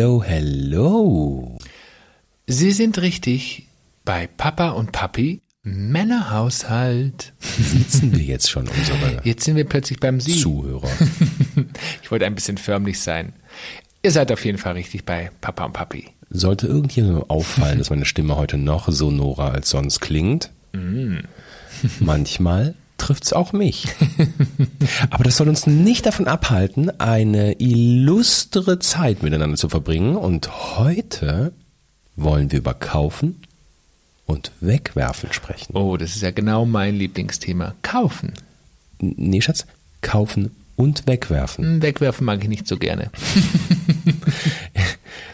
Hello, hello. Sie sind richtig bei Papa und Papi Männerhaushalt. Sitzen wir jetzt schon unsere Jetzt sind wir plötzlich beim Sie. Zuhörer. Ich wollte ein bisschen förmlich sein. Ihr seid auf jeden Fall richtig bei Papa und Papi. Sollte irgendjemandem auffallen, dass meine Stimme heute noch sonorer als sonst klingt, manchmal trifft's auch mich. Aber das soll uns nicht davon abhalten, eine illustre Zeit miteinander zu verbringen. Und heute wollen wir über Kaufen und Wegwerfen sprechen. Oh, das ist ja genau mein Lieblingsthema. Kaufen. Nee, Schatz, kaufen und wegwerfen. Hm, Wegwerfen mag ich nicht so gerne.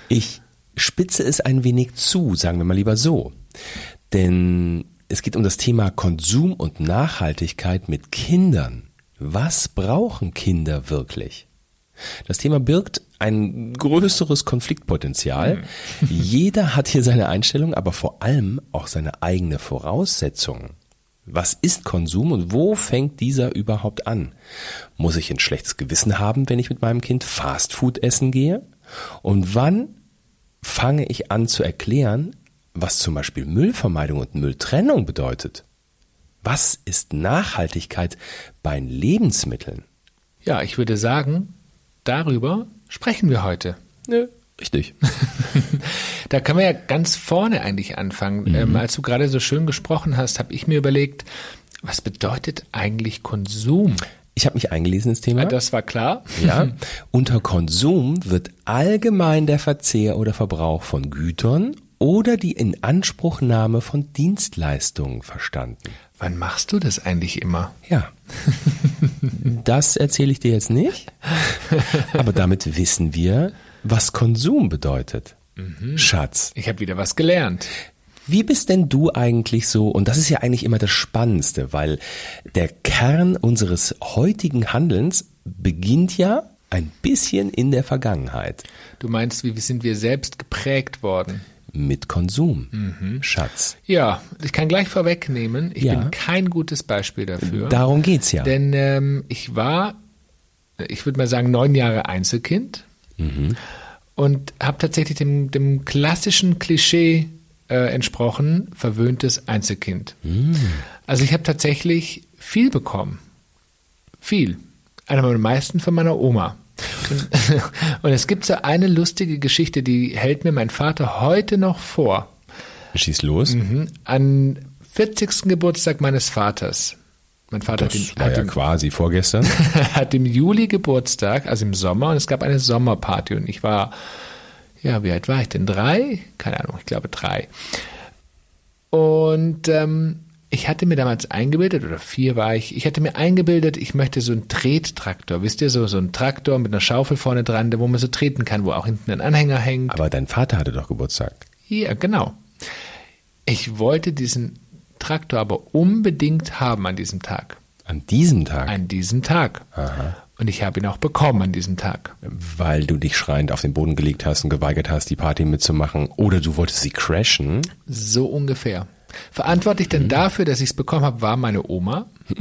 Ich spitze es ein wenig zu, sagen wir mal lieber so. Denn es geht um das Thema Konsum und Nachhaltigkeit mit Kindern. Was brauchen Kinder wirklich? Das Thema birgt ein größeres Konfliktpotenzial. Jeder hat hier seine Einstellung, aber vor allem auch seine eigene Voraussetzung. Was ist Konsum und wo fängt dieser überhaupt an? Muss ich ein schlechtes Gewissen haben, wenn ich mit meinem Kind Fastfood essen gehe? Und wann fange ich an zu erklären, was zum Beispiel Müllvermeidung und Mülltrennung bedeutet? Was ist Nachhaltigkeit bei Lebensmitteln? Ja, ich würde sagen, darüber sprechen wir heute. Nö, richtig. Da können wir ja ganz vorne eigentlich anfangen. Ähm, als du gerade so schön gesprochen hast, habe ich mir überlegt, was bedeutet eigentlich Konsum? Ich habe mich eingelesen ins Thema. Das war klar. Ja, unter Konsum wird allgemein der Verzehr oder Verbrauch von Gütern oder die Inanspruchnahme von Dienstleistungen verstanden. Wann machst du das eigentlich immer? Ja. Das erzähle ich dir jetzt nicht. Aber damit wissen wir, was Konsum bedeutet. Schatz, Ich habe wieder was gelernt. wie bist denn du eigentlich so? Und das ist ja eigentlich immer das Spannendste, weil der Kern unseres heutigen Handelns beginnt ja ein bisschen in der Vergangenheit Du meinst, wie sind wir selbst geprägt worden? Mit Konsum. Schatz, Ja, ich kann gleich vorwegnehmen, ich Ja. bin kein gutes Beispiel dafür. darum geht's ja. Denn ähm, ich war, ich würde mal sagen, neun Jahre Einzelkind und habe tatsächlich dem, dem klassischen Klischee äh, entsprochen, verwöhntes Einzelkind. Also ich habe tatsächlich viel bekommen. Viel. Einer meiner meisten von meiner Oma. Und, es gibt so eine lustige Geschichte, die hält mir mein Vater heute noch vor. Schieß los. Mhm. An 40. Geburtstag meines Vaters. Mein Vater hat Das im, war hat, ja im, quasi vorgestern. hat im Juli Geburtstag, also im Sommer, und es gab eine Sommerparty und ich war, ja, wie alt war ich denn? Drei? Keine Ahnung, ich glaube drei. Und ähm, ich hatte mir damals eingebildet, oder vier war ich, ich hatte mir eingebildet, ich möchte so einen Trettraktor, wisst ihr, so, so einen Traktor mit einer Schaufel vorne dran, wo man so treten kann, wo auch hinten ein Anhänger hängt. Aber dein Vater hatte doch Geburtstag. Ja, genau. Ich wollte diesen Traktor aber unbedingt haben an diesem Tag. An diesem Tag. An diesem Tag. Und ich habe ihn auch bekommen an diesem Tag. weil du dich schreiend auf den Boden gelegt hast und geweigert hast, die Party mitzumachen. Oder du wolltest sie crashen. So ungefähr. Verantwortlich denn dafür, dass ich es bekommen habe, war meine Oma.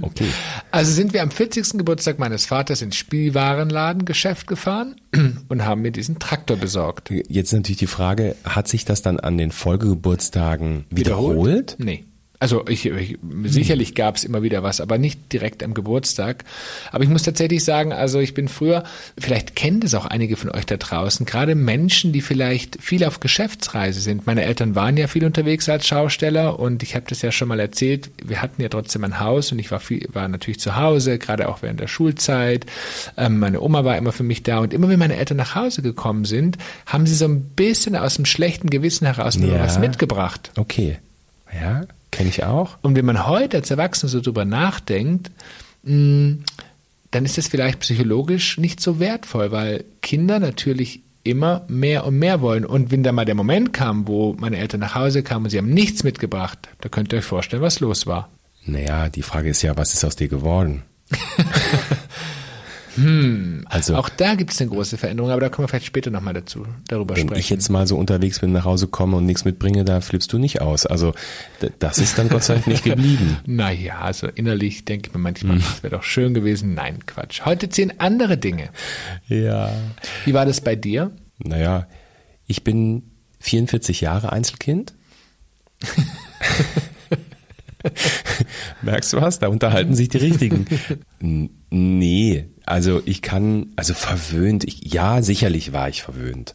Okay. Also sind wir am 40. Geburtstag meines Vaters ins Spielwarenladengeschäft gefahren und haben mir diesen Traktor besorgt. Jetzt natürlich die Frage, hat sich das dann an den Folgegeburtstagen wiederholt? Nee. Also ich, ich, sicherlich gab es immer wieder was, aber nicht direkt am Geburtstag. Aber ich muss tatsächlich sagen, also ich bin früher, vielleicht kennen das auch einige von euch da draußen, gerade Menschen, die vielleicht viel auf Geschäftsreise sind. Meine Eltern waren ja viel unterwegs als Schausteller und ich habe das ja schon mal erzählt. Wir hatten ja trotzdem ein Haus und ich war viel, war natürlich zu Hause, gerade auch während der Schulzeit. Ähm, meine Oma war immer für mich da und immer wenn meine Eltern nach Hause gekommen sind, haben sie so ein bisschen aus dem schlechten Gewissen heraus mir Ja. was mitgebracht. Okay. Ja, kenne ich auch. Und wenn man heute als Erwachsener so drüber nachdenkt, mh, dann ist das vielleicht psychologisch nicht so wertvoll, weil Kinder natürlich immer mehr und mehr wollen. Und wenn da mal der Moment kam, wo meine Eltern nach Hause kamen und sie haben nichts mitgebracht, da könnt ihr euch vorstellen, was los war. Naja, die Frage ist ja, was ist aus dir geworden? Hm, also auch da gibt es eine große Veränderung, aber da können wir vielleicht später nochmal dazu darüber wenn sprechen. Wenn ich jetzt mal so unterwegs bin, nach Hause komme und nichts mitbringe, da flippst du nicht aus. Also das ist dann Gott sei Dank nicht geblieben. naja, also innerlich denke ich mir manchmal, hm. das wäre doch schön gewesen. Nein, Quatsch. Heute zehn andere Dinge. Ja. Wie war das bei dir? Naja, ich bin 44 Jahre Einzelkind. Merkst du was? Da unterhalten sich die Richtigen. Nee, also ich kann, also verwöhnt, ich, ja, sicherlich war ich verwöhnt.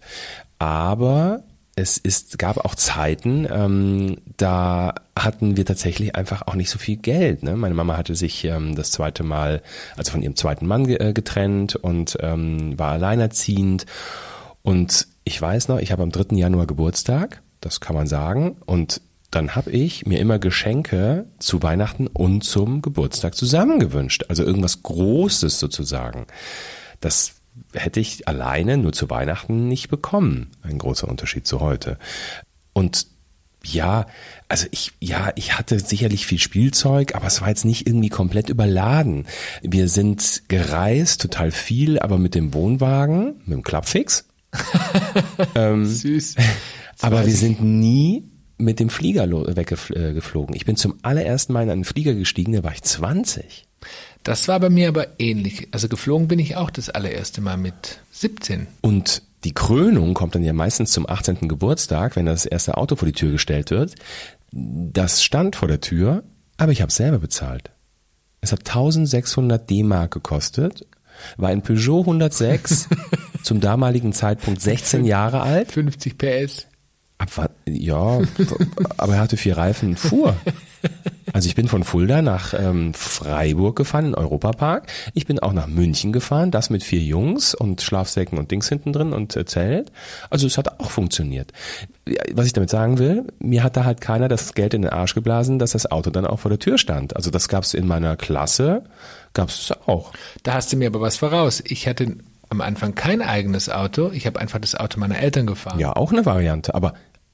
Aber es ist, gab auch Zeiten, ähm, da hatten wir tatsächlich einfach auch nicht so viel Geld. Ne? Meine Mama hatte sich ähm, das zweite Mal, also von ihrem zweiten Mann äh, getrennt und ähm, war alleinerziehend. Und ich weiß noch, ich habe am 3. Januar Geburtstag, das kann man sagen. Und dann habe ich mir immer Geschenke zu Weihnachten und zum Geburtstag zusammengewünscht. Also irgendwas Großes sozusagen. Das hätte ich alleine nur zu Weihnachten nicht bekommen. Ein großer Unterschied zu heute. Und ja, also ich, ja, ich hatte sicherlich viel Spielzeug, aber es war jetzt nicht irgendwie komplett überladen. Wir sind gereist, total viel, aber mit dem Wohnwagen, mit dem Klappfix. ähm, Süß. aber wir sind nie mit dem Flieger weggeflogen. Ich bin zum allerersten Mal in einen Flieger gestiegen, da war ich 20. Das war bei mir aber ähnlich. Also geflogen bin ich auch das allererste Mal mit 17. Und die Krönung kommt dann ja meistens zum 18. Geburtstag, wenn das erste Auto vor die Tür gestellt wird. Das stand vor der Tür, aber ich habe selber bezahlt. Es hat 1600 D-Mark gekostet, war ein Peugeot 106, zum damaligen Zeitpunkt 16 Jahre alt. 50 PS. Ja, aber er hatte vier Reifen, fuhr. Also ich bin von Fulda nach ähm, Freiburg gefahren, in Europapark. Ich bin auch nach München gefahren, das mit vier Jungs und Schlafsäcken und Dings hinten drin und äh, Zelt. Also es hat auch funktioniert. Was ich damit sagen will, mir hat da halt keiner das Geld in den Arsch geblasen, dass das Auto dann auch vor der Tür stand. Also das gab's in meiner Klasse, gab's es auch. Da hast du mir aber was voraus. Ich hatte am Anfang kein eigenes Auto. Ich habe einfach das Auto meiner Eltern gefahren. Ja, auch eine Variante. Aber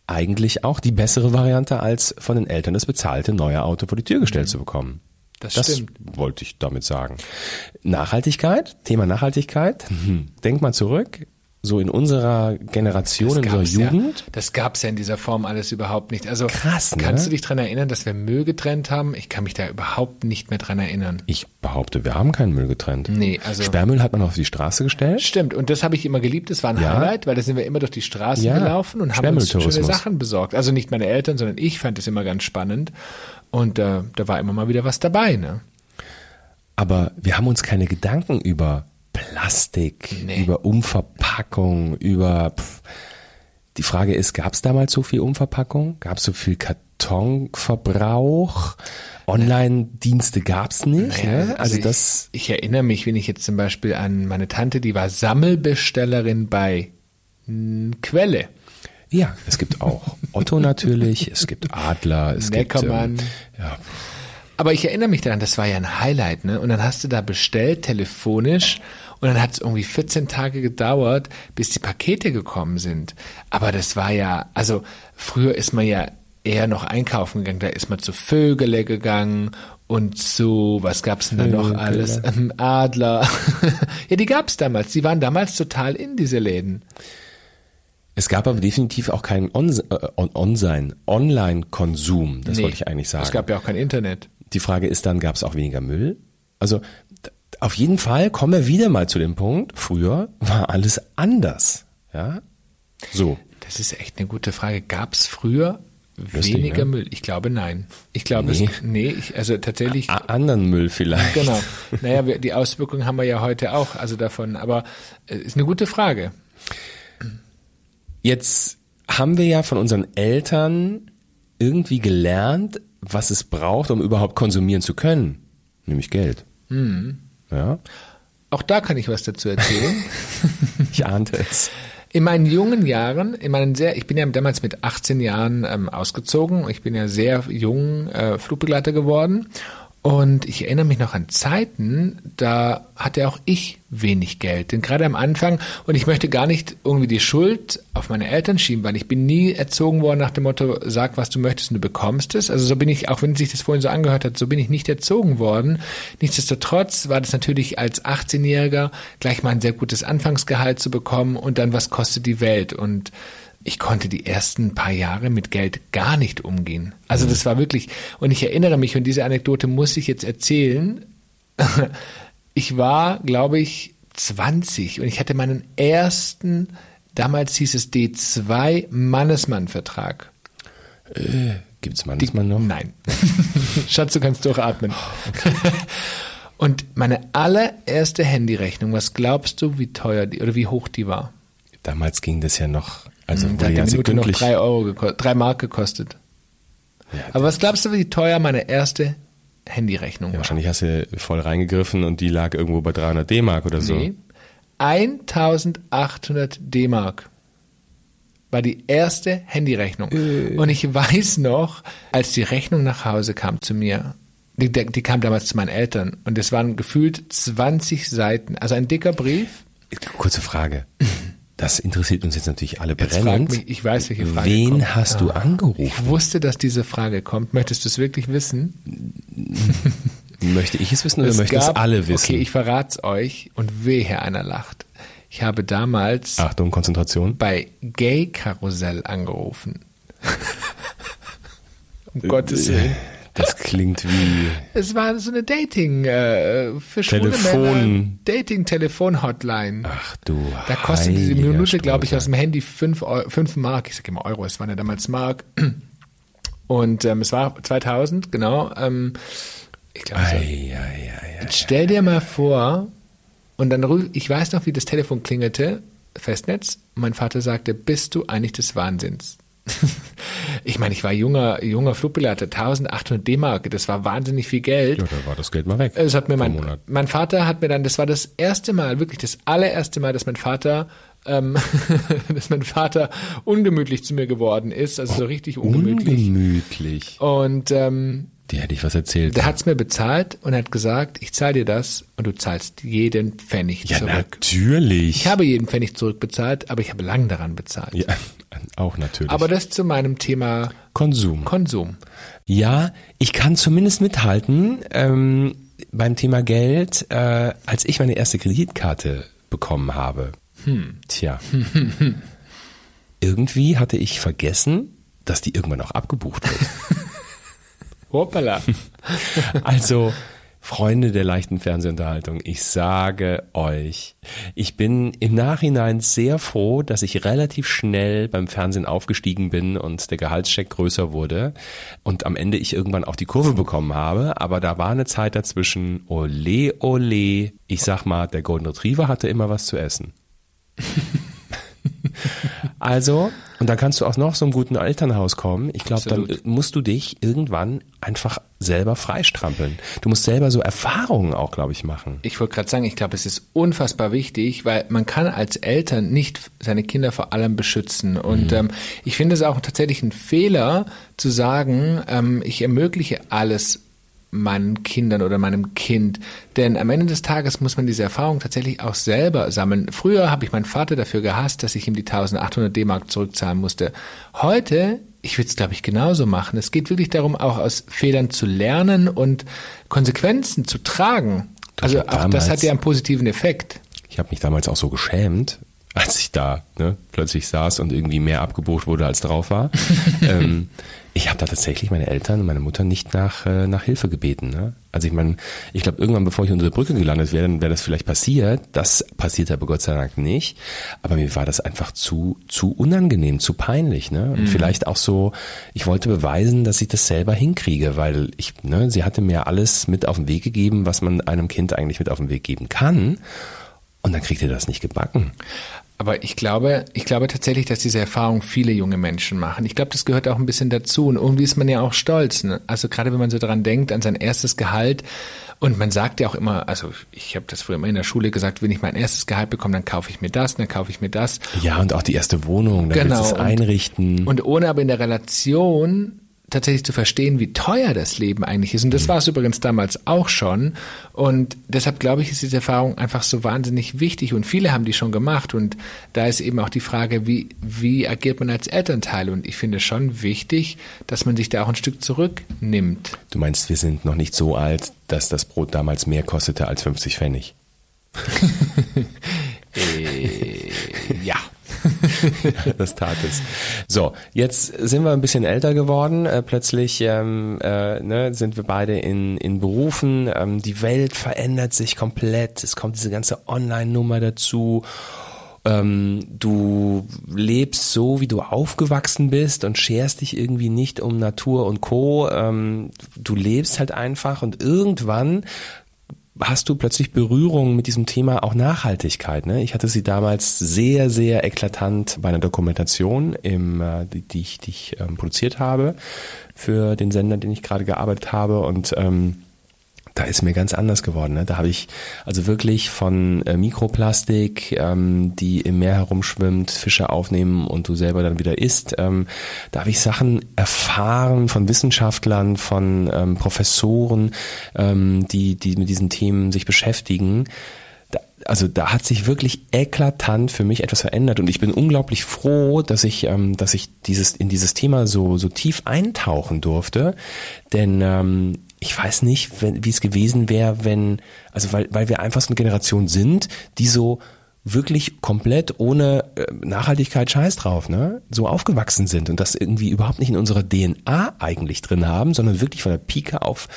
eigentlich auch die bessere Variante, als von den Eltern das bezahlte neue Auto vor die Tür gestellt mhm. zu bekommen. Das, das stimmt. wollte ich damit sagen. Nachhaltigkeit, Thema Nachhaltigkeit. Denk mal zurück so in unserer Generation, in unserer Jugend. Ja, das gab's ja in dieser Form alles überhaupt nicht. Also Krass, ne? kannst du dich dran erinnern, dass wir Müll getrennt haben? Ich kann mich da überhaupt nicht mehr dran erinnern. Ich behaupte, wir haben keinen Müll getrennt. Nee, also Sperrmüll hat man auf die Straße gestellt. Stimmt, und das habe ich immer geliebt. Das war ein ja. Highlight, weil da sind wir immer durch die Straßen ja. gelaufen und haben uns schöne Sachen besorgt. Also nicht meine Eltern, sondern ich fand es immer ganz spannend. Und äh, da war immer mal wieder was dabei, ne? Aber wir haben uns keine Gedanken über Plastik, nee. über Umverpackung, über pff. die Frage ist, gab es damals so viel Umverpackung? Gab es so viel Kartonverbrauch? Online-Dienste gab es nicht. Naja, ne? Also, also das. Ich, ich, erinnere mich, wenn ich jetzt zum Beispiel an meine Tante, die war Sammelbestellerin bei Quelle. Ja, es gibt auch Otto natürlich, es gibt Adler, es Neckermann. gibt ähm, ja. Aber ich erinnere mich daran, das war ja ein Highlight, ne? Und dann hast du da bestellt, telefonisch, und dann hat es irgendwie 14 Tage gedauert, bis die Pakete gekommen sind. Aber das war ja, also früher ist man ja eher noch einkaufen gegangen, da ist man zu Vögele gegangen und zu, was gab's denn da noch alles? Ähm, Adler. ja, die gab's damals. Die waren damals total in diese Läden. Es gab aber definitiv auch keinen On äh, Online-Konsum. Das nee, wollte ich eigentlich sagen. Es gab ja auch kein Internet. Die Frage ist dann, gab es auch weniger Müll? Also auf jeden Fall kommen wir wieder mal zu dem Punkt, früher war alles anders. Ja? So. Das ist echt eine gute Frage. Gab es früher Lustig, weniger ne? Müll? Ich glaube nein. Ich glaube nee. es nee, ich, also tatsächlich A anderen Müll vielleicht. Genau. Naja, wir, die Auswirkungen haben wir ja heute auch, also davon, aber äh, ist eine gute Frage. Jetzt haben wir ja von unseren Eltern irgendwie gelernt, was es braucht, um überhaupt konsumieren zu können, nämlich Geld. Mhm. Ja. Auch da kann ich was dazu erzählen. ich ahnte es. In meinen jungen Jahren, in meinen sehr, ich bin ja damals mit 18 Jahren ähm, ausgezogen. Ich bin ja sehr jung äh, Flugbegleiter geworden. Und ich erinnere mich noch an Zeiten, da hatte auch ich wenig Geld. Denn gerade am Anfang, und ich möchte gar nicht irgendwie die Schuld auf meine Eltern schieben, weil ich bin nie erzogen worden nach dem Motto, sag, was du möchtest und du bekommst es. Also so bin ich, auch wenn sich das vorhin so angehört hat, so bin ich nicht erzogen worden. Nichtsdestotrotz war das natürlich als 18-Jähriger gleich mal ein sehr gutes Anfangsgehalt zu bekommen und dann, was kostet die Welt? Und ich konnte die ersten paar Jahre mit Geld gar nicht umgehen. Also das war wirklich, und ich erinnere mich, und diese Anekdote muss ich jetzt erzählen. Ich war, glaube ich, 20 und ich hatte meinen ersten, damals hieß es D2 Mannesmann-Vertrag. Äh, Gibt es Mannesmann noch? Nein. Schatz, du kannst durchatmen. Okay. Und meine allererste Handyrechnung, was glaubst du, wie teuer die oder wie hoch die war? Damals ging das ja noch also da hat die Minute noch drei Euro gekostet, drei Mark gekostet. Ja, Aber was glaubst du, wie teuer meine erste Handyrechnung ja, war? Wahrscheinlich hast du voll reingegriffen und die lag irgendwo bei 300 D-Mark oder so. Nee. 1800 D-Mark war die erste Handyrechnung. Äh. Und ich weiß noch, als die Rechnung nach Hause kam zu mir, die, die kam damals zu meinen Eltern und es waren gefühlt 20 Seiten, also ein dicker Brief. Kurze Frage. Das interessiert uns jetzt natürlich alle jetzt brennend. Mich, ich weiß, welche Frage Wen kommt. hast ja. du angerufen? Ich wusste, dass diese Frage kommt. Möchtest du es wirklich wissen? Möchte ich es wissen oder es möchten es alle wissen? Okay, ich verrate es euch und wehe, einer lacht. Ich habe damals Achtung, Konzentration. bei Gay Karussell angerufen. um Gottes Willen. Das klingt wie. Es war so eine Dating äh, für Telefon. Dating-Telefon-Hotline. Ach du. Da kostet die Minute, glaube ich, aus dem Handy fünf, fünf Mark. Ich sage immer Euro, es waren ja damals Mark. Und ähm, es war 2000, genau. Ähm, ich glaube. So. Jetzt stell dir mal vor, und dann ruf, ich weiß noch, wie das Telefon klingelte, Festnetz. Mein Vater sagte, bist du eigentlich des Wahnsinns? Ich meine, ich war junger, junger Flugpilot, 1800 D-Mark, das war wahnsinnig viel Geld. Ja, da war das Geld mal weg. Das hat mir mein, mein Vater hat mir dann, das war das erste Mal, wirklich das allererste Mal, dass mein Vater ähm, dass mein Vater ungemütlich zu mir geworden ist, also so richtig ungemütlich. Ungemütlich. Und ähm, die hätte ich was erzählt. Der hat es mir bezahlt und hat gesagt, ich zahle dir das und du zahlst jeden Pfennig ja, zurück. natürlich. Ich habe jeden Pfennig zurückbezahlt, aber ich habe lang daran bezahlt. Ja, auch natürlich. Aber das zu meinem Thema Konsum. Konsum. Ja, ich kann zumindest mithalten ähm, beim Thema Geld, äh, als ich meine erste Kreditkarte bekommen habe. Hm. Tja. irgendwie hatte ich vergessen, dass die irgendwann auch abgebucht wird. Hoppala. also, Freunde der leichten Fernsehunterhaltung, ich sage euch, ich bin im Nachhinein sehr froh, dass ich relativ schnell beim Fernsehen aufgestiegen bin und der Gehaltscheck größer wurde und am Ende ich irgendwann auch die Kurve bekommen habe. Aber da war eine Zeit dazwischen, ole, ole. Ich sag mal, der Golden Retriever hatte immer was zu essen. Also, und dann kannst du aus noch so einem guten Elternhaus kommen. Ich glaube, dann musst du dich irgendwann einfach selber freistrampeln. Du musst selber so Erfahrungen auch, glaube ich, machen. Ich wollte gerade sagen, ich glaube, es ist unfassbar wichtig, weil man kann als Eltern nicht seine Kinder vor allem beschützen. Und mhm. ähm, ich finde es auch tatsächlich ein Fehler zu sagen, ähm, ich ermögliche alles meinen Kindern oder meinem Kind. Denn am Ende des Tages muss man diese Erfahrung tatsächlich auch selber sammeln. Früher habe ich meinen Vater dafür gehasst, dass ich ihm die 1800 D-Mark zurückzahlen musste. Heute, ich würde es glaube ich genauso machen. Es geht wirklich darum, auch aus Fehlern zu lernen und Konsequenzen zu tragen. Also auch damals, das hat ja einen positiven Effekt. Ich habe mich damals auch so geschämt, als ich da ne, plötzlich saß und irgendwie mehr abgebucht wurde, als drauf war. ähm, ich habe da tatsächlich meine Eltern und meine Mutter nicht nach, äh, nach Hilfe gebeten. Ne? Also ich meine, ich glaube, irgendwann, bevor ich unter der Brücke gelandet wäre, dann wäre das vielleicht passiert. Das passiert aber Gott sei Dank nicht. Aber mir war das einfach zu, zu unangenehm, zu peinlich. Ne? Und mhm. vielleicht auch so, ich wollte beweisen, dass ich das selber hinkriege, weil ich, ne, sie hatte mir alles mit auf den Weg gegeben, was man einem Kind eigentlich mit auf den Weg geben kann. Und dann kriegt ihr das nicht gebacken. Aber ich glaube, ich glaube tatsächlich, dass diese Erfahrung viele junge Menschen machen. Ich glaube, das gehört auch ein bisschen dazu. Und irgendwie ist man ja auch stolz. Ne? Also gerade wenn man so dran denkt, an sein erstes Gehalt. Und man sagt ja auch immer, also ich habe das früher immer in der Schule gesagt, wenn ich mein erstes Gehalt bekomme, dann kaufe ich mir das, dann kaufe ich mir das. Ja, und auch die erste Wohnung, dann genau. es einrichten. Und, und ohne aber in der Relation tatsächlich zu verstehen, wie teuer das Leben eigentlich ist. Und das war es übrigens damals auch schon. Und deshalb glaube ich, ist diese Erfahrung einfach so wahnsinnig wichtig. Und viele haben die schon gemacht. Und da ist eben auch die Frage, wie, wie agiert man als Elternteil? Und ich finde schon wichtig, dass man sich da auch ein Stück zurücknimmt. Du meinst, wir sind noch nicht so alt, dass das Brot damals mehr kostete als 50 Pfennig? äh, ja. das tat es. So, jetzt sind wir ein bisschen älter geworden. Äh, plötzlich ähm, äh, ne, sind wir beide in, in Berufen. Ähm, die Welt verändert sich komplett. Es kommt diese ganze Online-Nummer dazu. Ähm, du lebst so, wie du aufgewachsen bist und scherst dich irgendwie nicht um Natur und Co. Ähm, du lebst halt einfach und irgendwann hast du plötzlich Berührung mit diesem Thema auch Nachhaltigkeit. Ne? Ich hatte sie damals sehr, sehr eklatant bei einer Dokumentation, im, äh, die, die ich, die ich ähm, produziert habe für den Sender, den ich gerade gearbeitet habe. Und ähm, da ist mir ganz anders geworden. Ne? Da habe ich also wirklich von äh, Mikroplastik, ähm, die im Meer herumschwimmt, Fische aufnehmen und du selber dann wieder isst. Ähm, da habe ich Sachen erfahren von Wissenschaftlern, von ähm, Professoren, ähm, die, die mit diesen Themen sich beschäftigen. Da, also da hat sich wirklich eklatant für mich etwas verändert und ich bin unglaublich froh, dass ich, ähm, dass ich dieses in dieses Thema so so tief eintauchen durfte, denn ähm, ich weiß nicht, wie es gewesen wäre, wenn, also weil, weil wir einfach so eine Generation sind, die so wirklich komplett ohne äh, Nachhaltigkeit Scheiß drauf, ne? So aufgewachsen sind und das irgendwie überhaupt nicht in unserer DNA eigentlich drin haben, sondern wirklich von der Pike auf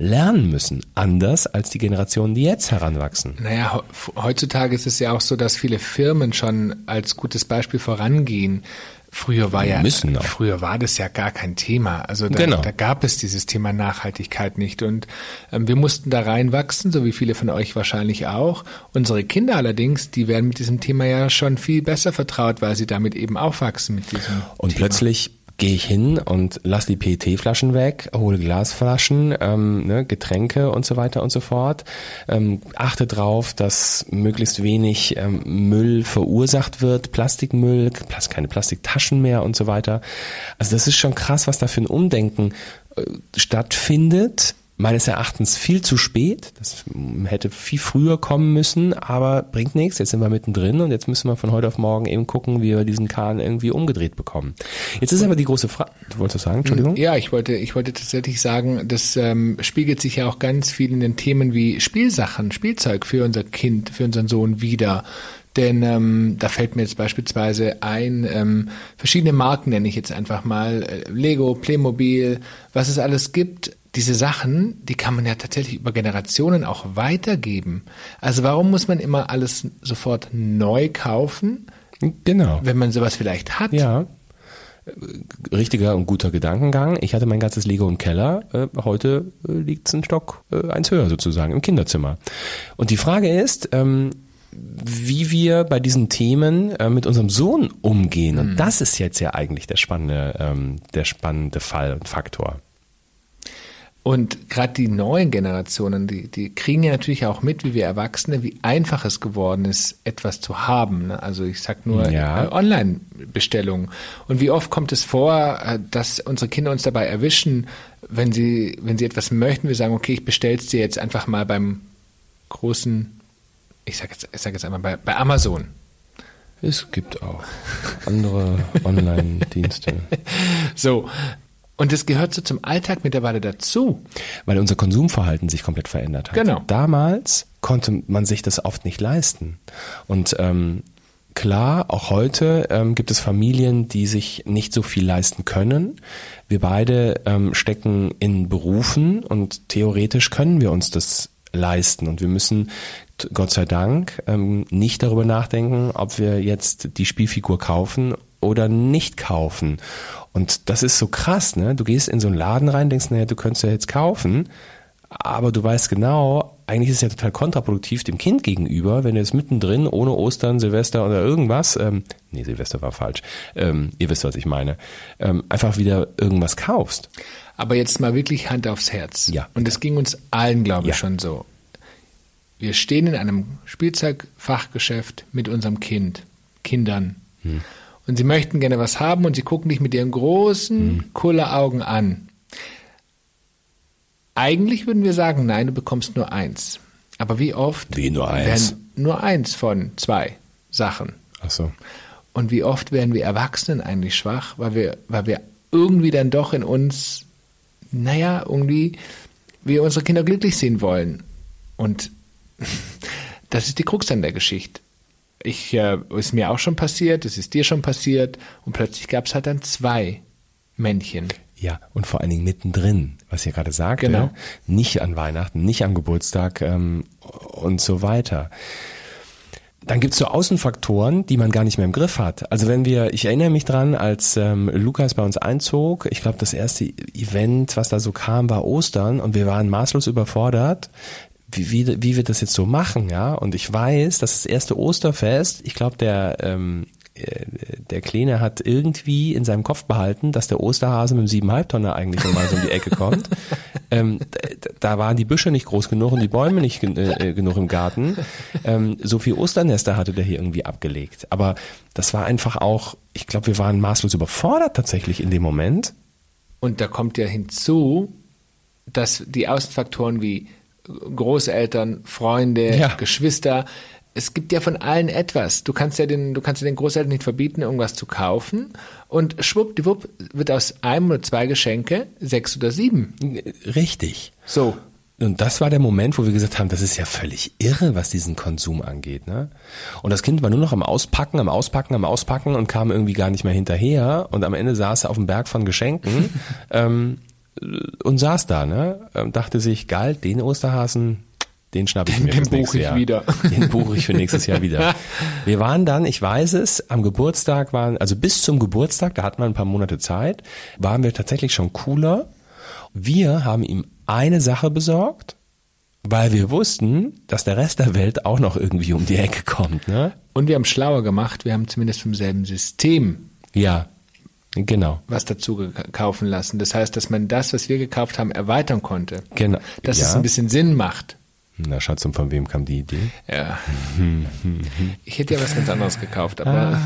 lernen müssen. Anders als die Generationen, die jetzt heranwachsen. Naja, heutzutage ist es ja auch so, dass viele Firmen schon als gutes Beispiel vorangehen. Früher war ja, müssen auch. früher war das ja gar kein Thema. Also da, genau. da gab es dieses Thema Nachhaltigkeit nicht. Und ähm, wir mussten da reinwachsen, so wie viele von euch wahrscheinlich auch. Unsere Kinder allerdings, die werden mit diesem Thema ja schon viel besser vertraut, weil sie damit eben aufwachsen mit diesem Und Thema. plötzlich gehe ich hin und lass die PET-Flaschen weg, hole Glasflaschen, ähm, ne, Getränke und so weiter und so fort. Ähm, achte drauf, dass möglichst wenig ähm, Müll verursacht wird, Plastikmüll, keine Plastiktaschen mehr und so weiter. Also das ist schon krass, was da für ein Umdenken äh, stattfindet meines Erachtens viel zu spät. Das hätte viel früher kommen müssen, aber bringt nichts. Jetzt sind wir mittendrin und jetzt müssen wir von heute auf morgen eben gucken, wie wir diesen Kahn irgendwie umgedreht bekommen. Jetzt ist aber die große Frage. Du wolltest sagen, Entschuldigung? Ja, ich wollte, ich wollte tatsächlich sagen, das ähm, spiegelt sich ja auch ganz viel in den Themen wie Spielsachen, Spielzeug für unser Kind, für unseren Sohn wieder. Denn ähm, da fällt mir jetzt beispielsweise ein, ähm, verschiedene Marken nenne ich jetzt einfach mal, äh, Lego, Playmobil, was es alles gibt, diese Sachen, die kann man ja tatsächlich über Generationen auch weitergeben. Also warum muss man immer alles sofort neu kaufen? Genau. Wenn man sowas vielleicht hat. Ja. Richtiger und guter Gedankengang. Ich hatte mein ganzes Lego im Keller. Äh, heute äh, liegt es ein Stock äh, eins höher sozusagen im Kinderzimmer. Und die Frage ist, ähm, wie wir bei diesen Themen äh, mit unserem Sohn umgehen. Und mhm. das ist jetzt ja eigentlich der spannende, ähm, der spannende Fall und Faktor. Und gerade die neuen Generationen, die, die kriegen ja natürlich auch mit, wie wir Erwachsene, wie einfach es geworden ist, etwas zu haben. Ne? Also ich sag nur ja. äh, Online-Bestellungen. Und wie oft kommt es vor, äh, dass unsere Kinder uns dabei erwischen, wenn sie, wenn sie etwas möchten, wir sagen, okay, ich bestell's dir jetzt einfach mal beim großen, ich sag jetzt, ich sag jetzt einmal bei, bei Amazon. Es gibt auch andere Online-Dienste. So, und das gehört so zum Alltag mittlerweile dazu. Weil unser Konsumverhalten sich komplett verändert hat. Genau. Damals konnte man sich das oft nicht leisten. Und ähm, klar, auch heute ähm, gibt es Familien, die sich nicht so viel leisten können. Wir beide ähm, stecken in Berufen und theoretisch können wir uns das leisten. Und wir müssen Gott sei Dank ähm, nicht darüber nachdenken, ob wir jetzt die Spielfigur kaufen oder nicht kaufen. Und das ist so krass, ne? Du gehst in so einen Laden rein, denkst, naja, du könntest ja jetzt kaufen, aber du weißt genau, eigentlich ist es ja total kontraproduktiv dem Kind gegenüber, wenn du jetzt mittendrin, ohne Ostern, Silvester oder irgendwas, ähm, nee, Silvester war falsch, ähm, ihr wisst, was ich meine, ähm, einfach wieder irgendwas kaufst. Aber jetzt mal wirklich Hand aufs Herz. Ja. Und das ging uns allen, glaube ich, ja. schon so. Wir stehen in einem Spielzeugfachgeschäft mit unserem Kind, Kindern. Hm. Und sie möchten gerne was haben und sie gucken dich mit ihren großen mhm. Kulleraugen an. Eigentlich würden wir sagen, nein, du bekommst nur eins. Aber wie oft wie nur eins? werden nur eins von zwei Sachen? Ach so. Und wie oft werden wir Erwachsenen eigentlich schwach, weil wir, weil wir irgendwie dann doch in uns, naja, irgendwie wir unsere Kinder glücklich sehen wollen. Und das ist die Krux an der Geschichte. Ich, äh, ist mir auch schon passiert, es ist dir schon passiert und plötzlich gab es halt dann zwei Männchen. Ja, und vor allen Dingen mittendrin, was ihr gerade sagte, Genau. nicht an Weihnachten, nicht am Geburtstag ähm, und so weiter. Dann gibt's so Außenfaktoren, die man gar nicht mehr im Griff hat. Also wenn wir, ich erinnere mich dran, als ähm, Lukas bei uns einzog, ich glaube, das erste Event, was da so kam, war Ostern und wir waren maßlos überfordert, wie, wie, wie wir das jetzt so machen, ja. Und ich weiß, dass das erste Osterfest, ich glaube, der ähm, äh, der Kleine hat irgendwie in seinem Kopf behalten, dass der Osterhase mit dem siebeneinhalb-Tonner eigentlich mal so um die Ecke kommt. ähm, da, waren die Büsche nicht groß genug und die Bäume nicht gen äh, genug im Garten. Ähm, so viel Osternester hatte der hier irgendwie abgelegt. Aber das war einfach auch, ich glaube, wir waren maßlos überfordert tatsächlich in dem Moment. Und da kommt ja hinzu, dass die Außenfaktoren wie Großeltern, Freunde, Ja. Geschwister, es gibt ja von allen etwas. Du kannst ja den, du kannst ja den Großeltern nicht verbieten, irgendwas zu kaufen. Und schwuppdiwupp wird aus einem oder zwei Geschenke sechs oder sieben. Richtig. So. Und das war der Moment, wo wir gesagt haben, das ist ja völlig irre, was diesen Konsum angeht. Ne? Und das Kind war nur noch am Auspacken, am Auspacken, am Auspacken und kam irgendwie gar nicht mehr hinterher. Und am Ende saß er auf dem Berg von Geschenken ähm, und saß da, ne? Und dachte sich, geil, den Osterhasen, den schnapp ich mir Den fürs nächste buche ich Jahr. wieder. Den buche ich für nächstes Jahr wieder. Wir waren dann, ich weiß es, am Geburtstag waren, also bis zum Geburtstag, da hatten wir ein paar Monate Zeit, waren wir tatsächlich schon cooler. Wir haben ihm eine Sache besorgt, weil wir wussten, dass der Rest der Welt auch noch irgendwie um die Ecke kommt, ne? Und wir haben schlauer gemacht, wir haben zumindest vom selben System Ja, genau. was dazu kaufen lassen. Das heißt, dass man das, was wir gekauft haben, erweitern konnte. Genau. Dass ja. es ein bisschen Sinn macht. Na, Schatz, und von wem kam die Idee? Ja. Ich hätte ja was ganz anderes gekauft, aber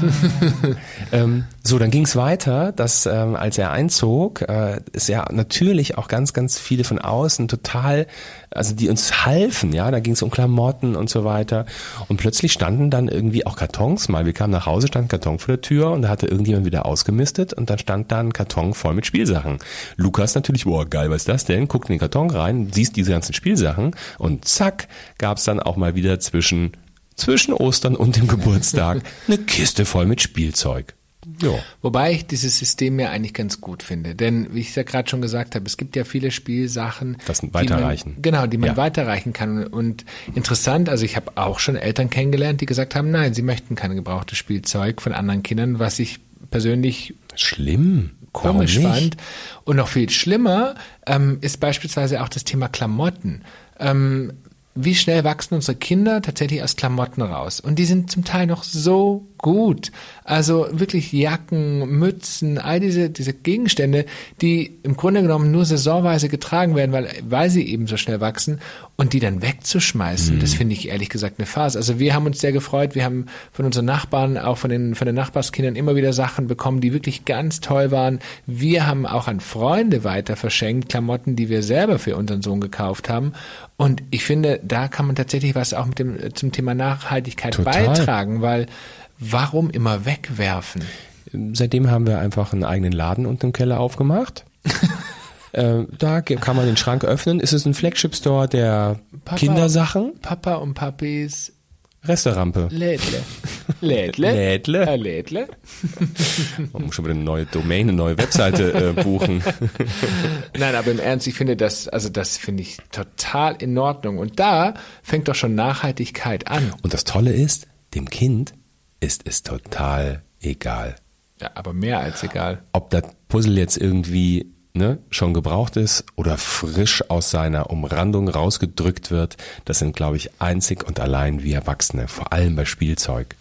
Ähm, so, dann ging's weiter, dass ähm, als er einzog, äh, ist ja natürlich auch ganz, ganz viele von außen total, also die uns halfen, ja, da ging's um Klamotten und so weiter. Und plötzlich standen dann irgendwie auch Kartons mal. Wir kamen nach Hause, stand ein Karton vor der Tür und da hatte irgendjemand wieder ausgemistet und dann stand da ein Karton voll mit Spielsachen. Lukas natürlich, boah, geil, was ist das denn? Guckt in den Karton rein, siehst diese ganzen Spielsachen und zack, gab's dann auch mal wieder zwischen zwischen Ostern und dem Geburtstag eine Kiste voll mit Spielzeug. Ja. Wobei ich dieses System ja eigentlich ganz gut finde. Denn, wie ich es ja gerade schon gesagt habe, es gibt ja viele Spielsachen, Das die weiterreichen. Man, genau, die man Ja. weiterreichen kann. Und interessant, also ich habe auch schon Eltern kennengelernt, die gesagt haben, nein, sie möchten kein gebrauchtes Spielzeug von anderen Kindern, was ich persönlich Schlimm. komisch fand. Und noch viel schlimmer ähm, ist beispielsweise auch das Thema Klamotten. Ähm, wie schnell wachsen unsere Kinder tatsächlich aus Klamotten raus? Und die sind zum Teil noch so gut. Also wirklich Jacken, Mützen, all diese, diese Gegenstände, die im Grunde genommen nur saisonweise getragen werden, weil, weil sie eben so schnell wachsen und die dann wegzuschmeißen, das finde ich ehrlich gesagt eine Farce. Also wir haben uns sehr gefreut. Wir haben von unseren Nachbarn, auch von den, von den Nachbarskindern immer wieder Sachen bekommen, die wirklich ganz toll waren. Wir haben auch an Freunde weiter verschenkt, Klamotten, die wir selber für unseren Sohn gekauft haben. Und ich finde, da kann man tatsächlich was auch mit dem, zum Thema Nachhaltigkeit Total. beitragen, weil warum immer wegwerfen? Seitdem haben wir einfach einen eigenen Laden unten im Keller aufgemacht. äh, da kann man den Schrank öffnen. Es ist ein Flagship-Store der Papa. Kindersachen. Papa und Papis Resterampe. Lädle. Lädle? Lädle. Ja, Lädle. Man muss schon wieder eine neue Domain, eine neue Webseite äh, buchen. Nein, aber im Ernst, ich finde das, also das finde ich total in Ordnung. Und da fängt doch schon Nachhaltigkeit an. Und das Tolle ist, dem Kind ist es total egal. Ja, aber mehr als egal. ob das Puzzle jetzt irgendwie ne, schon gebraucht ist oder frisch aus seiner Umrandung rausgedrückt wird, das sind, glaube ich, einzig und allein wir Erwachsene, vor allem bei Spielzeug,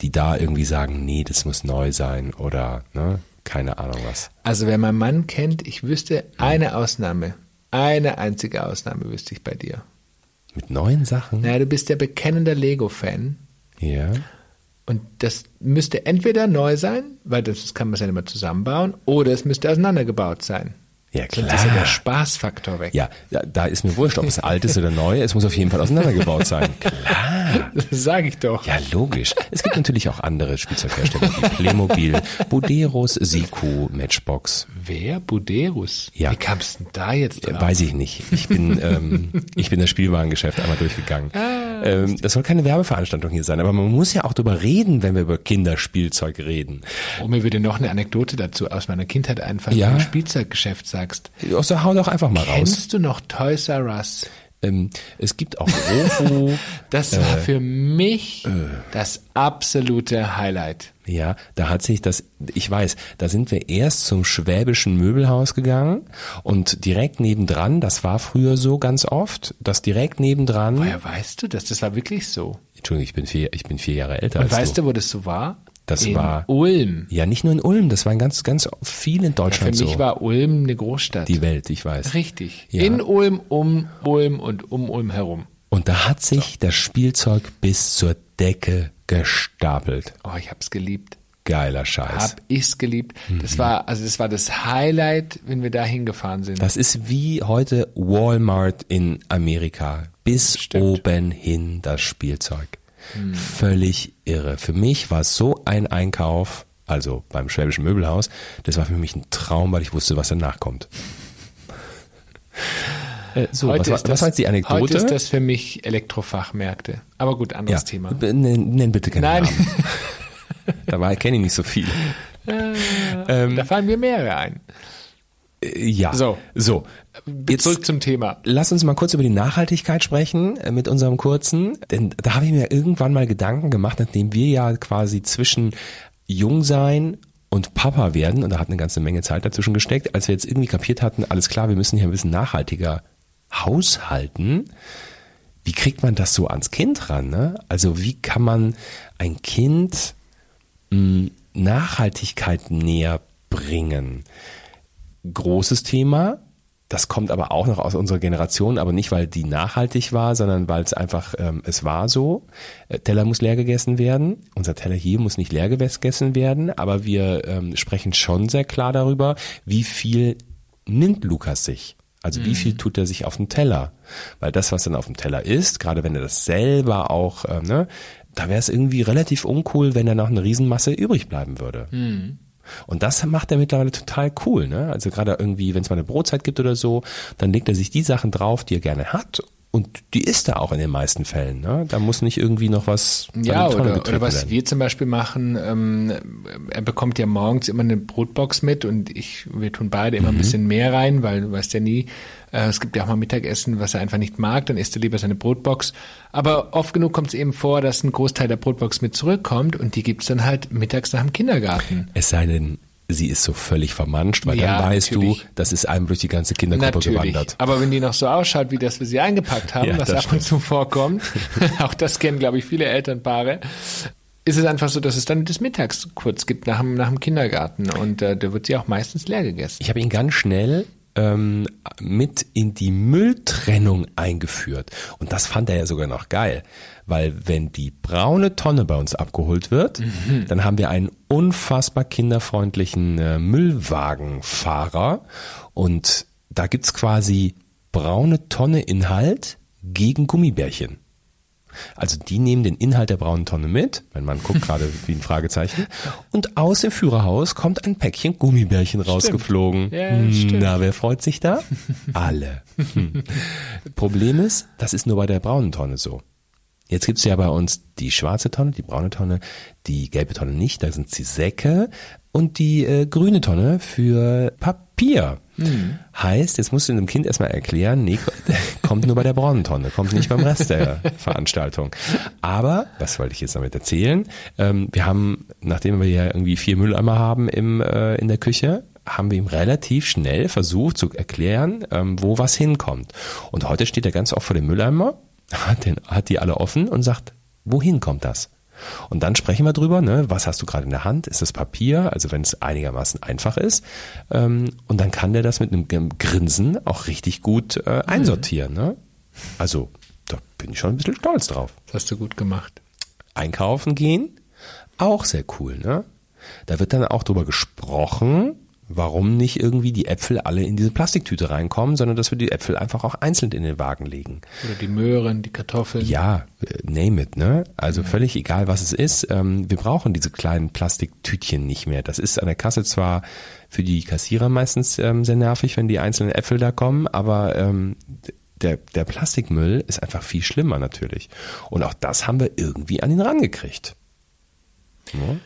die da irgendwie sagen, nee, das muss neu sein oder ne, keine Ahnung was. Also wer meinen Mann kennt, ich wüsste eine Ausnahme. Eine einzige Ausnahme wüsste ich bei dir. Mit neuen Sachen? Naja, du bist ja bekennender Lego-Fan. Ja. Und das müsste entweder neu sein, weil das kann man ja mehr zusammenbauen, oder es müsste auseinandergebaut sein. Ja, klar. Das ist ja der Spaßfaktor weg. Ja, da ist mir wurscht, ob es alt ist oder neu. Es muss auf jeden Fall auseinandergebaut sein. Klar. Das sage ich doch. Ja, logisch. Es gibt natürlich auch andere Spielzeughersteller wie Playmobil, Buderus, Siku, Matchbox. Wer? Buderus? Ja. Wie kamst du denn da jetzt drauf? Weiß ich nicht. Ich bin, ähm, ich bin das Spielwarengeschäft einmal durchgegangen. Ähm, das soll keine Werbeveranstaltung hier sein, aber man muss ja auch darüber reden, wenn wir über Kinderspielzeug reden. Oh, mir würde noch eine Anekdote dazu aus meiner Kindheit einfallen, Ja? wenn du Spielzeuggeschäft sagst. Also hau doch einfach mal raus. Kennst du noch Toys R Us? Ähm, es gibt auch Rofo. Das Äh. war für mich das absolute Highlight. Ja, da hat sich das, ich weiß, da sind wir erst zum schwäbischen Möbelhaus gegangen und direkt nebendran, das war früher so ganz oft, dass direkt nebendran, Woher weißt du das? Das war wirklich so. Entschuldigung, ich bin vier, ich bin vier Jahre älter Und als weißt du, wo das so war? Das in war- Ulm. Ja, nicht nur in Ulm, das waren ganz, ganz viel in Für Deutschland mich so. war Ulm eine Großstadt. die Welt, ich weiß. Richtig. Ja. In Ulm, um Ulm und um Ulm herum. Und da hat sich das Spielzeug bis zur Decke gestapelt. Oh, ich hab's geliebt. Geiler Scheiß. Hab ich's geliebt. Mhm. Das war, also das war das Highlight, wenn wir da hingefahren sind. Das ist wie heute Walmart in Amerika. Bis Stimmt. oben hin das Spielzeug. Völlig irre. Für mich war es so ein Einkauf, also beim Schwäbischen Möbelhaus, das war für mich ein Traum, weil ich wusste, was danach kommt. Äh, so, was, war, ist was war jetzt die Anekdote? Heute ist das für mich Elektrofachmärkte. Aber gut, ja, anderes Thema. b- Nenn, nenn bitte keinen Nein. Namen. Dabei kenne ich nicht so viel. Ähm, da fallen mir mehrere ein. Äh, Ja. So. So. Jetzt Zurück zum Thema. Lass uns mal kurz über die Nachhaltigkeit sprechen äh, mit unserem kurzen, denn da habe ich mir irgendwann mal Gedanken gemacht, nachdem wir ja quasi zwischen Jungsein und Papa werden, und da hat eine ganze Menge Zeit dazwischen gesteckt, als wir jetzt irgendwie kapiert hatten, alles klar, wir müssen hier ein bisschen nachhaltiger haushalten. Wie kriegt man das so ans Kind ran? Ne? Also wie kann man ein Kind mh, Nachhaltigkeit näher bringen? Großes Thema. Das kommt aber auch noch aus unserer Generation, aber nicht, weil die nachhaltig war, sondern weil es einfach, ähm, es war so. Äh, Teller muss leer gegessen werden. Unser Teller hier muss nicht leer gegessen werden, aber wir ähm, sprechen schon sehr klar darüber, wie viel nimmt Lukas sich. Also wie viel tut er sich auf den Teller? Weil das, was dann auf dem Teller ist, gerade wenn er das selber auch, ähm, ne, da wäre es irgendwie relativ uncool, wenn er noch eine Riesenmasse übrig bleiben würde. Und das macht er mittlerweile total cool, ne? Also gerade irgendwie, wenn es mal eine Brotzeit gibt oder so, dann legt er sich die Sachen drauf, die er gerne hat. Und die isst er auch in den meisten Fällen. Ne? Da muss nicht irgendwie noch was Ja, oder, oder was werden. wir zum Beispiel machen, ähm, er bekommt ja morgens immer eine Brotbox mit und ich, wir tun beide Mhm. immer ein bisschen mehr rein, weil du weißt ja nie, es gibt ja auch mal Mittagessen, was er einfach nicht mag, dann isst er lieber seine Brotbox. Aber oft genug kommt es eben vor, dass ein Großteil der Brotbox mit zurückkommt und die gibt's dann halt mittags nach dem Kindergarten. Es sei denn, sie ist so völlig vermanscht, weil Ja, dann weißt natürlich. du, das ist einem durch die ganze Kindergruppe Natürlich. gewandert. Aber wenn die noch so ausschaut, wie das wir sie eingepackt haben, Ja, was ab und zu vorkommt, auch das kennen, glaube ich, viele Elternpaare, ist es einfach so, dass es dann das Mittags kurz gibt nach dem, nach dem Kindergarten und äh, da wird sie auch meistens leer gegessen. Ich habe ihn ganz schnell ähm, mit in die Mülltrennung eingeführt. Und das fand er ja sogar noch geil. Weil wenn die braune Tonne bei uns abgeholt wird, dann haben wir einen unfassbar kinderfreundlichen äh, Müllwagenfahrer. Und da gibt's quasi braune Tonne Inhalt gegen Gummibärchen. Also die nehmen den Inhalt der braunen Tonne mit, mein Mann guckt gerade wie ein Fragezeichen, und aus dem Führerhaus kommt ein Päckchen Gummibärchen rausgeflogen. Ja, Hm, stimmt. Na, wer freut sich da? Alle. Hm. Problem ist, das ist nur bei der braunen Tonne so. Jetzt gibt's ja bei uns die schwarze Tonne, die braune Tonne, die gelbe Tonne nicht, da sind die Säcke und die äh, grüne Tonne für Papier. Heißt, jetzt musst du dem Kind erstmal erklären, nee, kommt nur bei der braunen Tonne, kommt nicht beim Rest der Veranstaltung. Aber, was wollte ich jetzt damit erzählen? Ähm, wir haben, nachdem wir ja irgendwie vier Mülleimer haben im, äh, in der Küche, haben wir ihm relativ schnell versucht zu erklären, ähm, wo was hinkommt. Und heute steht er ganz oft vor dem Mülleimer, hat, den, hat die alle offen und sagt, wohin kommt das? Und dann sprechen wir drüber, ne, was hast du gerade in der Hand? Ist das Papier? Also wenn es einigermaßen einfach ist. Ähm, und dann kann der das mit einem Grinsen auch richtig gut äh, einsortieren. Ne? Also da bin ich schon ein bisschen stolz drauf. Das hast du gut gemacht. Einkaufen gehen, Auch sehr cool, ne? Da wird dann auch drüber gesprochen, warum nicht irgendwie die Äpfel alle in diese Plastiktüte reinkommen, sondern dass wir die Äpfel einfach auch einzeln in den Wagen legen. Oder die Möhren, die Kartoffeln. Ja, äh, name it, ne? Also mhm. völlig egal, was es ist. Ähm, wir brauchen diese kleinen Plastiktütchen nicht mehr. Das ist an der Kasse zwar für die Kassierer meistens ähm, sehr nervig, wenn die einzelnen Äpfel da kommen, aber ähm, der, der Plastikmüll ist einfach viel schlimmer natürlich. Und auch das haben wir irgendwie an ihn rangekriegt. Ja.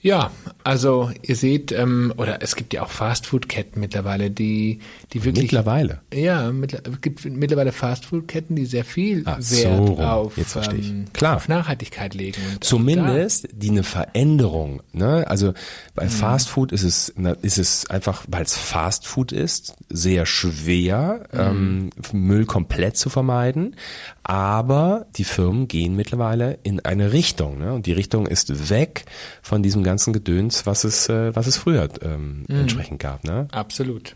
Ja, also ihr seht, ähm, oder es gibt ja auch Fastfood-Ketten mittlerweile, die, die wirklich. Mittlerweile. Ja, mit, es gibt mittlerweile Fastfood-Ketten, die sehr viel Ach, Wert so auf, ähm, Klar. auf Nachhaltigkeit legen. Und Zumindest die eine Veränderung. Ne? Also bei mhm. Fastfood ist es, ist es einfach, weil es Fastfood ist, sehr schwer, mhm. ähm, Müll komplett zu vermeiden. Aber die Firmen gehen mittlerweile in eine Richtung. Ne? Und die Richtung ist weg von diesem ganzen Gedöns, was es, äh, was es früher ähm, mhm. entsprechend gab. Ne? Absolut.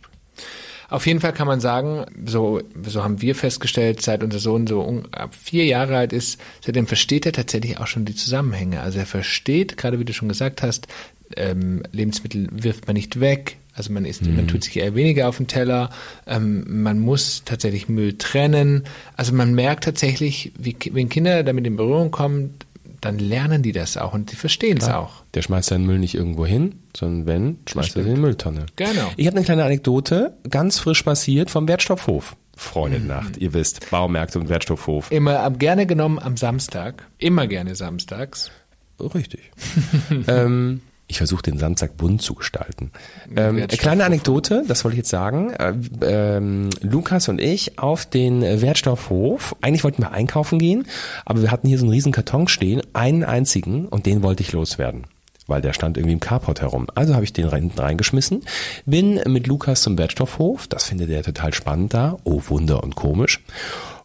Auf jeden Fall kann man sagen, so, so haben wir festgestellt, seit unser Sohn so um, ab vier Jahre alt ist, seitdem versteht er tatsächlich auch schon die Zusammenhänge. Also er versteht, gerade wie du schon gesagt hast, ähm, Lebensmittel wirft man nicht weg, also man isst, mhm. man tut sich eher weniger auf den Teller. Ähm, man muss tatsächlich Müll trennen. Also man merkt tatsächlich, wie, wenn Kinder damit in Berührung kommen, dann lernen die das auch und die verstehen es auch. Der schmeißt seinen Müll nicht irgendwo hin, sondern wenn, schmeißt er in die Mülltonne. Genau. Ich habe eine kleine Anekdote, ganz frisch passiert vom Wertstoffhof. Freundenacht, mhm. ihr wisst, Baumärkte und Wertstoffhof. Immer gerne genommen am Samstag, immer gerne samstags. Richtig. ähm, ich versuche den Samstag bunt zu gestalten. Ähm, kleine Anekdote, das wollte ich jetzt sagen. Äh, ähm, Lukas und ich auf den Wertstoffhof. Eigentlich wollten wir einkaufen gehen, aber wir hatten hier so einen riesen Karton stehen, einen einzigen, und den wollte ich loswerden weil der stand irgendwie im Carport herum. Also habe ich den hinten reingeschmissen, bin mit Lukas zum Wertstoffhof, das findet er total spannend da, oh Wunder und komisch.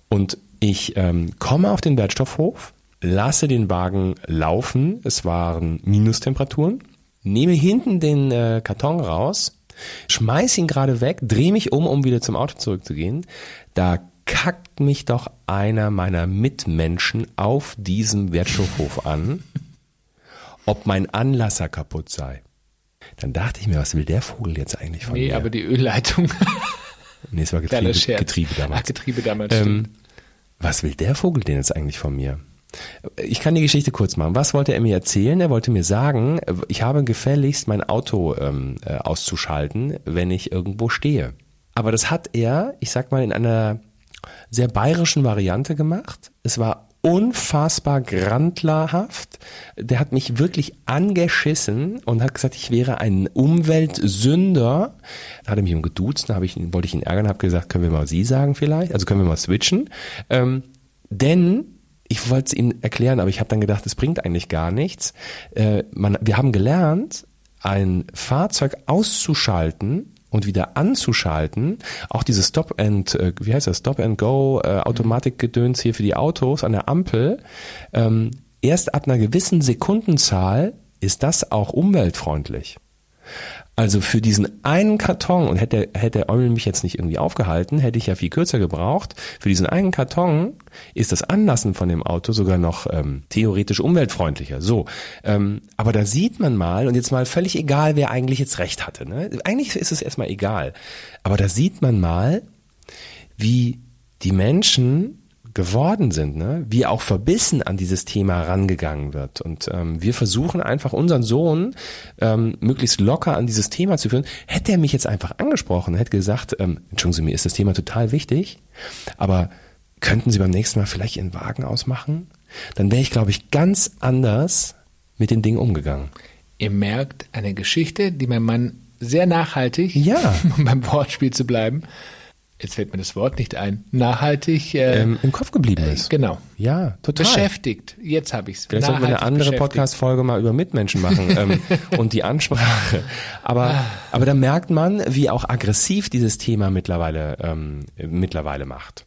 Und ich ähm, komme auf den Wertstoffhof, lasse den Wagen laufen, es waren Minustemperaturen, nehme hinten den äh, Karton raus, schmeiß ihn gerade weg, drehe mich um, um wieder zum Auto zurückzugehen. Da kackt mich doch einer meiner Mitmenschen auf diesem Wertstoffhof an, ob mein Anlasser kaputt sei. Dann dachte ich mir, was will der Vogel jetzt eigentlich von nee, mir? Nee, aber die Ölleitung. nee, es war Getriebe, Getriebe damals. Ach, Getriebe damals. Ähm, was will der Vogel denn jetzt eigentlich von mir? Ich kann die Geschichte kurz machen. Was wollte er mir erzählen? Er wollte mir sagen, ich habe gefälligst mein Auto ähm, äh, auszuschalten, wenn ich irgendwo stehe. Aber das hat er, ich sag mal, in einer sehr bayerischen Variante gemacht. Es war unfassbar grandlerhaft. Der hat mich wirklich angeschissen und hat gesagt, ich wäre ein Umweltsünder. Da hat er mich um geduzt, da ich, wollte ich ihn ärgern, habe gesagt, können wir mal Sie sagen vielleicht? Also können wir mal switchen? Ähm, denn ich wollte es Ihnen erklären, aber ich habe dann gedacht, es bringt eigentlich gar nichts. Äh, man, wir haben gelernt, ein Fahrzeug auszuschalten und wieder anzuschalten, auch dieses Stop and, äh, wie heißt das, Stop and Go, äh, Automatikgedöns hier für die Autos an der Ampel, ähm, erst ab einer gewissen Sekundenzahl ist das auch umweltfreundlich. Also für diesen einen Karton, und hätte, hätte Eumel mich jetzt nicht irgendwie aufgehalten, hätte ich ja viel kürzer gebraucht. Für diesen einen Karton ist das Anlassen von dem Auto sogar noch ähm, theoretisch umweltfreundlicher. So, ähm, aber da sieht man mal, und jetzt mal völlig egal, wer eigentlich jetzt recht hatte. Ne? Eigentlich ist es erstmal egal. Aber da sieht man mal, wie die Menschen geworden sind, ne? wie auch verbissen an dieses Thema rangegangen wird. Und ähm, wir versuchen einfach unseren Sohn ähm, möglichst locker an dieses Thema zu führen. Hätte er mich jetzt einfach angesprochen, hätte gesagt, ähm, entschuldigen Sie, mir ist das Thema total wichtig, aber könnten Sie beim nächsten Mal vielleicht Ihren Wagen ausmachen? Dann wäre ich, glaube ich, ganz anders mit den Dingen umgegangen. Ihr merkt eine Geschichte, die mein Mann sehr nachhaltig, ja. um beim Wortspiel zu bleiben, jetzt fällt mir das Wort nicht ein, nachhaltig äh, ähm, im Kopf geblieben äh, ist. Äh, genau. Ja, total. Beschäftigt. Jetzt habe ich es. Vielleicht sollten wir eine andere Podcast-Folge mal über Mitmenschen machen ähm, und die Ansprache. Aber, ah. aber da merkt man, wie auch aggressiv dieses Thema mittlerweile, ähm, mittlerweile macht.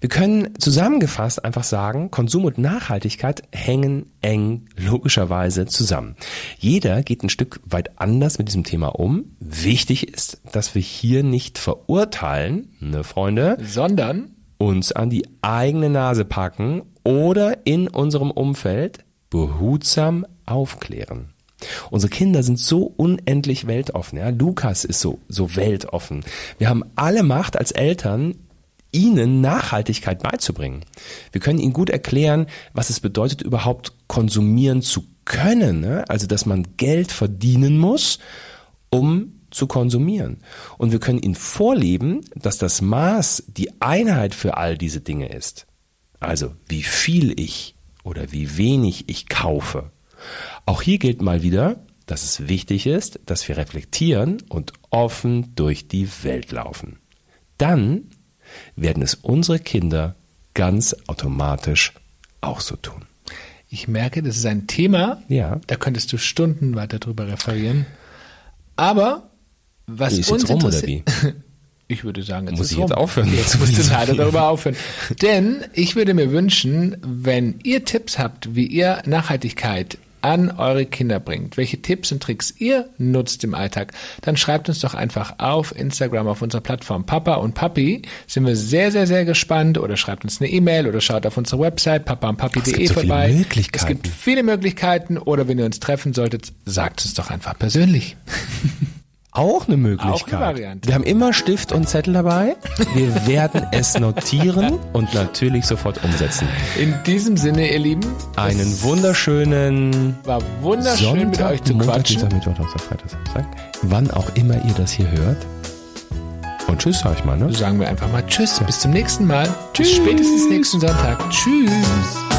Wir können zusammengefasst einfach sagen, Konsum und Nachhaltigkeit hängen eng logischerweise zusammen. Jeder geht ein Stück weit anders mit diesem Thema um. Wichtig ist, dass wir hier nicht verurteilen, ne Freunde, sondern uns an die eigene Nase packen oder in unserem Umfeld behutsam aufklären. Unsere Kinder sind so unendlich weltoffen. Ja? Lukas ist so, so weltoffen. Wir haben alle Macht als Eltern, ihnen Nachhaltigkeit beizubringen. Wir können ihnen gut erklären, was es bedeutet, überhaupt konsumieren zu können. Ne? Also, dass man Geld verdienen muss, um zu konsumieren. Und wir können ihnen vorleben, dass das Maß die Einheit für all diese Dinge ist. Also, wie viel ich oder wie wenig ich kaufe. Auch hier gilt mal wieder, dass es wichtig ist, dass wir reflektieren und offen durch die Welt laufen. Dann werden es unsere Kinder ganz automatisch auch so tun. Ich merke, das ist ein Thema, Ja. da könntest du Stunden weiter drüber referieren. Aber was Ist uns jetzt rum, oder interessiert- Ich würde sagen, jetzt Muss ist ich jetzt rum. aufhören? Jetzt musst du leider darüber aufhören. Denn ich würde mir wünschen, wenn ihr Tipps habt, wie ihr Nachhaltigkeit an eure Kinder bringt, welche Tipps und Tricks ihr nutzt im Alltag, dann schreibt uns doch einfach auf Instagram auf unserer Plattform Papa und Papi. Sind wir sehr, sehr, sehr gespannt oder schreibt uns eine E-Mail oder schaut auf unsere Website papaundpapi.de so viele vorbei. Möglichkeiten. Es gibt viele Möglichkeiten oder wenn ihr uns treffen solltet, sagt es doch einfach persönlich. Auch eine Möglichkeit. Auch eine Variante. Wir haben immer Stift und Zettel dabei. Wir werden es notieren und natürlich sofort umsetzen. In diesem Sinne, ihr Lieben, Einen wunderschönen war wunderschön mit euch zu Montag, quatschen. Dienstag, Mittwoch, Donnerstag, Freitag, Samstag. Wann auch immer ihr das hier hört. Und tschüss, sag ich mal, ne? Sagen wir einfach mal Tschüss, bis zum nächsten Mal. Tschüss. Bis spätestens nächsten Sonntag. Tschüss.